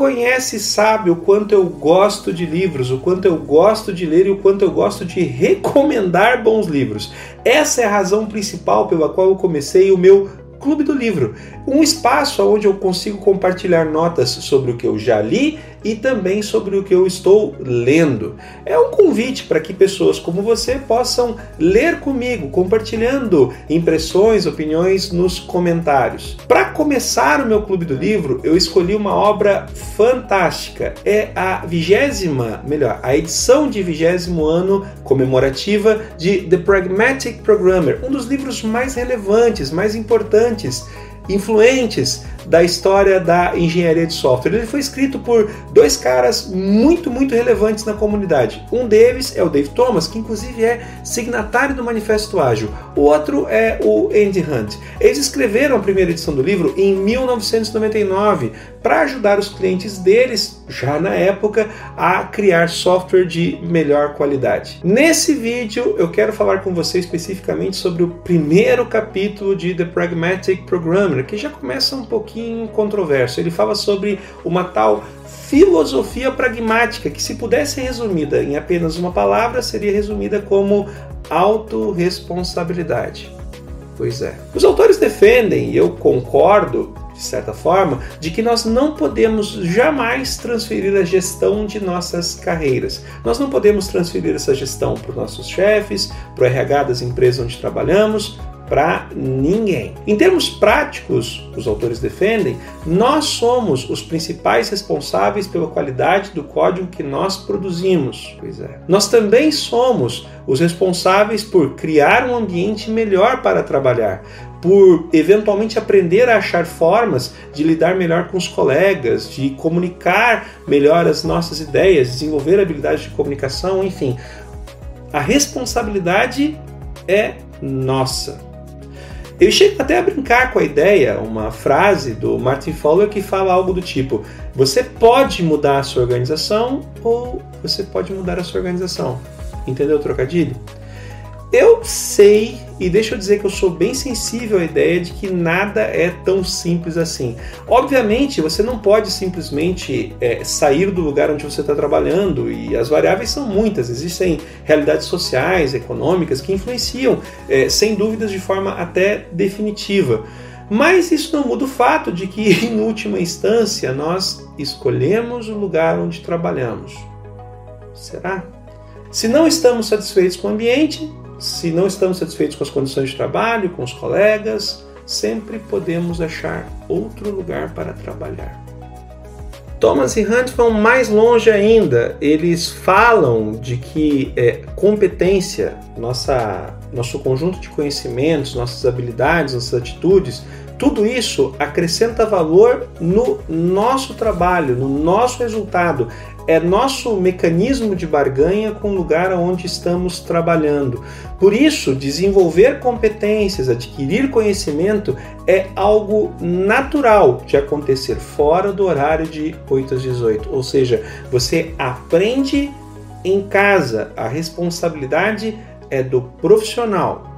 conhece sabe o quanto eu gosto de livros, o quanto eu gosto de ler e o quanto eu gosto de recomendar bons livros. Essa é a razão principal pela qual eu comecei o meu Clube do Livro, um espaço onde eu consigo compartilhar notas sobre o que eu já li e também sobre o que eu estou lendo. É um convite para que pessoas como você possam ler comigo, compartilhando impressões, opiniões nos comentários. Para começar o meu clube do livro, eu escolhi uma obra fantástica. É a vigésima, melhor, a edição de vigésimo ano comemorativa de The Pragmatic Programmer, um dos livros mais relevantes, mais importantes influentes da história da engenharia de software. Ele foi escrito por dois caras muito, muito relevantes na comunidade. Um deles é o Dave Thomas, que inclusive é signatário do Manifesto Ágil. O outro é o Andy Hunt. Eles escreveram a primeira edição do livro em 1999 para ajudar os clientes deles, já na época, a criar software de melhor qualidade. Nesse vídeo eu quero falar com você especificamente sobre o primeiro capítulo de The Pragmatic Programmer, que já começa um pouquinho controverso. Ele fala sobre uma tal filosofia pragmática, que se pudesse ser resumida em apenas uma palavra, seria resumida como autorresponsabilidade. Pois é. Os autores defendem, e eu concordo, de certa forma, de que nós não podemos jamais transferir a gestão de nossas carreiras. Nós não podemos transferir essa gestão para os nossos chefes, para o RH das empresas onde trabalhamos, para ninguém. Em termos práticos, os autores defendem, nós somos os principais responsáveis pela qualidade do código que nós produzimos. Pois é. Nós também somos os responsáveis por criar um ambiente melhor para trabalhar, por eventualmente aprender a achar formas de lidar melhor com os colegas, de comunicar melhor as nossas ideias, desenvolver habilidades de comunicação, enfim. A responsabilidade é nossa. Eu chego até a brincar com a ideia, uma frase do Martin Fowler que fala algo do tipo: você pode mudar a sua organização ou você pode mudar a sua organização. Entendeu o trocadilho? Eu sei, e deixa eu dizer que eu sou bem sensível à ideia de que nada é tão simples assim. Obviamente, você não pode simplesmente é, sair do lugar onde você está trabalhando, e as variáveis são muitas. Existem realidades sociais, econômicas que influenciam, é, sem dúvidas, de forma até definitiva. Mas isso não muda o fato de que, em última instância, nós escolhemos o lugar onde trabalhamos. Será? Se não estamos satisfeitos com o ambiente, se não estamos satisfeitos com as condições de trabalho, com os colegas, sempre podemos achar outro lugar para trabalhar. Thomas e Hunt vão mais longe ainda. Eles falam de que é, competência, nossa, nosso conjunto de conhecimentos, nossas habilidades, nossas atitudes, tudo isso acrescenta valor no nosso trabalho, no nosso resultado é nosso mecanismo de barganha com o lugar onde estamos trabalhando. Por isso, desenvolver competências, adquirir conhecimento é algo natural de acontecer fora do horário de 8 às 18. Ou seja, você aprende em casa, a responsabilidade é do profissional.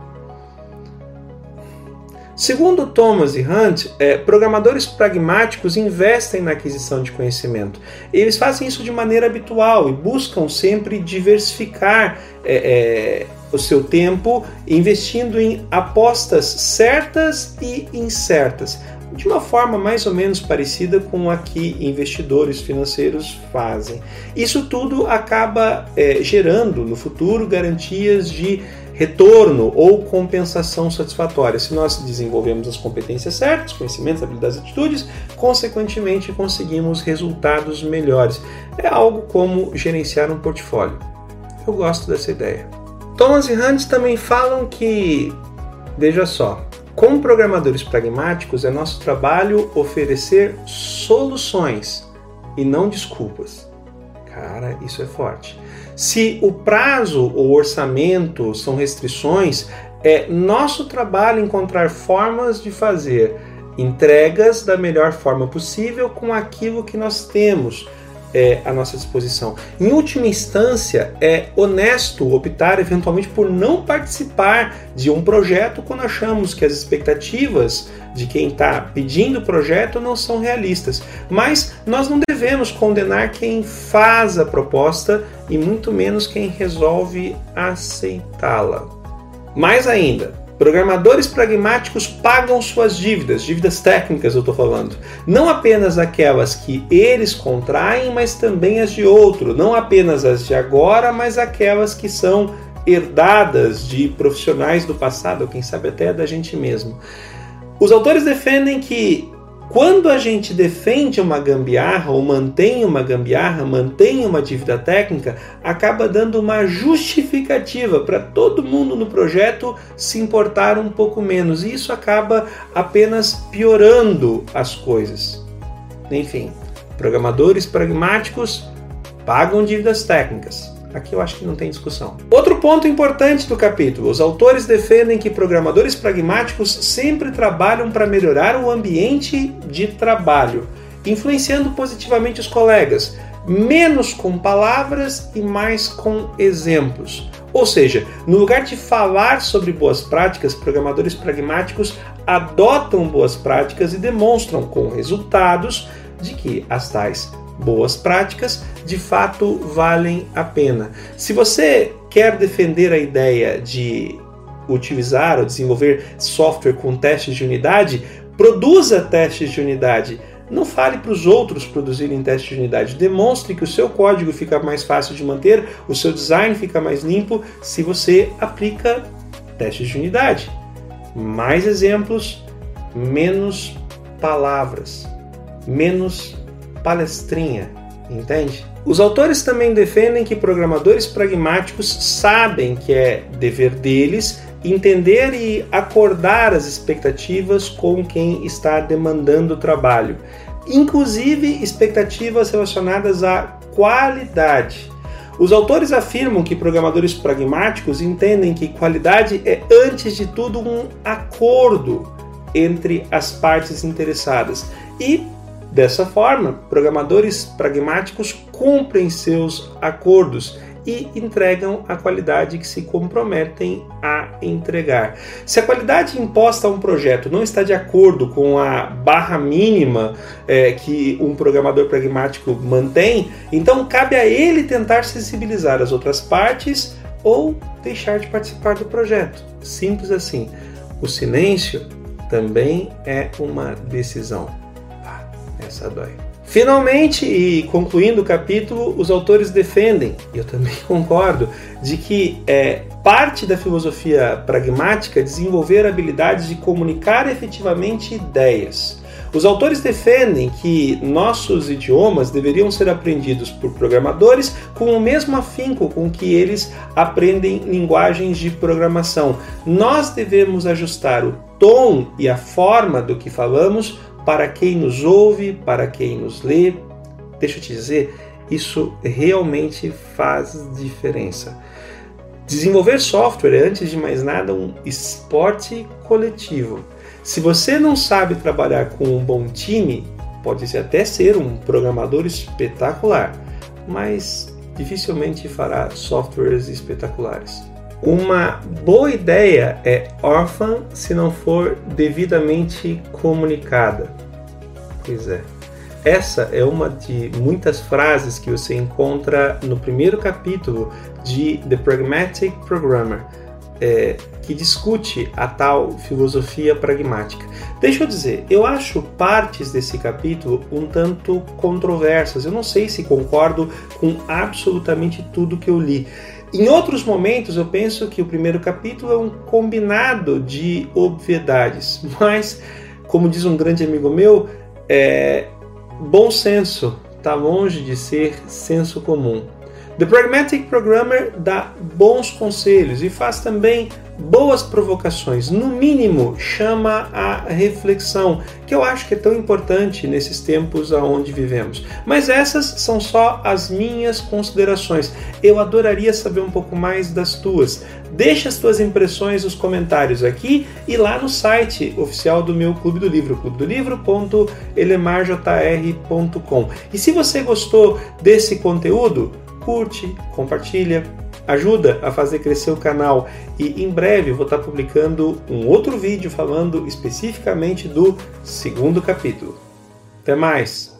Segundo Thomas e Hunt, é, programadores pragmáticos investem na aquisição de conhecimento. Eles fazem isso de maneira habitual e buscam sempre diversificar é, é, o seu tempo investindo em apostas certas e incertas, de uma forma mais ou menos parecida com a que investidores financeiros fazem. Isso tudo acaba gerando no futuro garantias de retorno ou compensação satisfatória. Se nós desenvolvemos as competências certas, conhecimentos, habilidades e atitudes, consequentemente conseguimos resultados melhores. É algo como gerenciar um portfólio. Eu gosto dessa ideia. Thomas e Hunt também falam que, veja só, como programadores pragmáticos, é nosso trabalho oferecer soluções e não desculpas. Cara, isso é forte. Se o prazo ou orçamento são restrições, é nosso trabalho encontrar formas de fazer entregas da melhor forma possível com aquilo que nós temos. É, à nossa disposição. Em última instância, é honesto optar eventualmente por não participar de um projeto quando achamos que as expectativas de quem está pedindo o projeto não são realistas. Mas nós não devemos condenar quem faz a proposta e muito menos quem resolve aceitá-la. Mais ainda, Programadores pragmáticos pagam suas dívidas, dívidas técnicas eu estou falando. Não apenas aquelas que eles contraem, mas também as de outro. Não apenas as de agora, mas aquelas que são herdadas de profissionais do passado, ou quem sabe até da gente mesmo. Os autores defendem que quando a gente defende uma gambiarra ou mantém uma gambiarra, mantém uma dívida técnica, acaba dando uma justificativa para todo mundo no projeto se importar um pouco menos. E isso acaba apenas piorando as coisas. Enfim, programadores pragmáticos pagam dívidas técnicas. Aqui eu acho que não tem discussão. Outro ponto importante do capítulo: os autores defendem que programadores pragmáticos sempre trabalham para melhorar o ambiente de trabalho, influenciando positivamente os colegas, menos com palavras e mais com exemplos. Ou seja, no lugar de falar sobre boas práticas, programadores pragmáticos adotam boas práticas e demonstram com resultados de que as tais boas práticas de fato valem a pena. Se você quer defender a ideia de utilizar ou desenvolver software com testes de unidade, produza testes de unidade. Não fale para os outros produzirem testes de unidade. Demonstre que o seu código fica mais fácil de manter, o seu design fica mais limpo se você aplica testes de unidade. Mais exemplos, menos palavras, menos palestrinha, entende? Os autores também defendem que programadores pragmáticos sabem que é dever deles entender e acordar as expectativas com quem está demandando o trabalho, inclusive expectativas relacionadas à qualidade. Os autores afirmam que programadores pragmáticos entendem que qualidade é, antes de tudo, um acordo entre as partes interessadas e Dessa forma, programadores pragmáticos cumprem seus acordos e entregam a qualidade que se comprometem a entregar. Se a qualidade imposta a um projeto não está de acordo com a barra mínima é, que um programador pragmático mantém, então cabe a ele tentar sensibilizar as outras partes ou deixar de participar do projeto. Simples assim. O silêncio também é uma decisão. Essa dói. Finalmente, e concluindo o capítulo, os autores defendem, e eu também concordo, de que é parte da filosofia pragmática desenvolver habilidades de comunicar efetivamente ideias. Os autores defendem que nossos idiomas deveriam ser aprendidos por programadores com o mesmo afinco com que eles aprendem linguagens de programação. Nós devemos ajustar o tom e a forma do que falamos para quem nos ouve, para quem nos lê. Deixa eu te dizer, isso realmente faz diferença. Desenvolver software é, antes de mais nada, um esporte coletivo. Se você não sabe trabalhar com um bom time, pode até ser um programador espetacular, mas dificilmente fará softwares espetaculares. Uma boa ideia é órfã se não for devidamente comunicada. Pois é. Essa é uma de muitas frases que você encontra no primeiro capítulo de The Pragmatic Programmer, é, que discute a tal filosofia pragmática. Deixa eu dizer, eu acho partes desse capítulo um tanto controversas. Eu não sei se concordo com absolutamente tudo que eu li. Em outros momentos, eu penso que o primeiro capítulo é um combinado de obviedades, mas, como diz um grande amigo meu, é, bom senso está longe de ser senso comum. The Pragmatic Programmer dá bons conselhos e faz também boas provocações, no mínimo chama a reflexão, que eu acho que é tão importante nesses tempos aonde vivemos. Mas essas são só as minhas considerações. Eu adoraria saber um pouco mais das tuas. Deixa as tuas impressões nos comentários aqui e lá no site oficial do meu Clube do Livro, clubedolivro.elemarjr.com. E se você gostou desse conteúdo, curte, compartilha, ajuda a fazer crescer o canal e em breve vou estar publicando um outro vídeo falando especificamente do segundo capítulo. Até mais!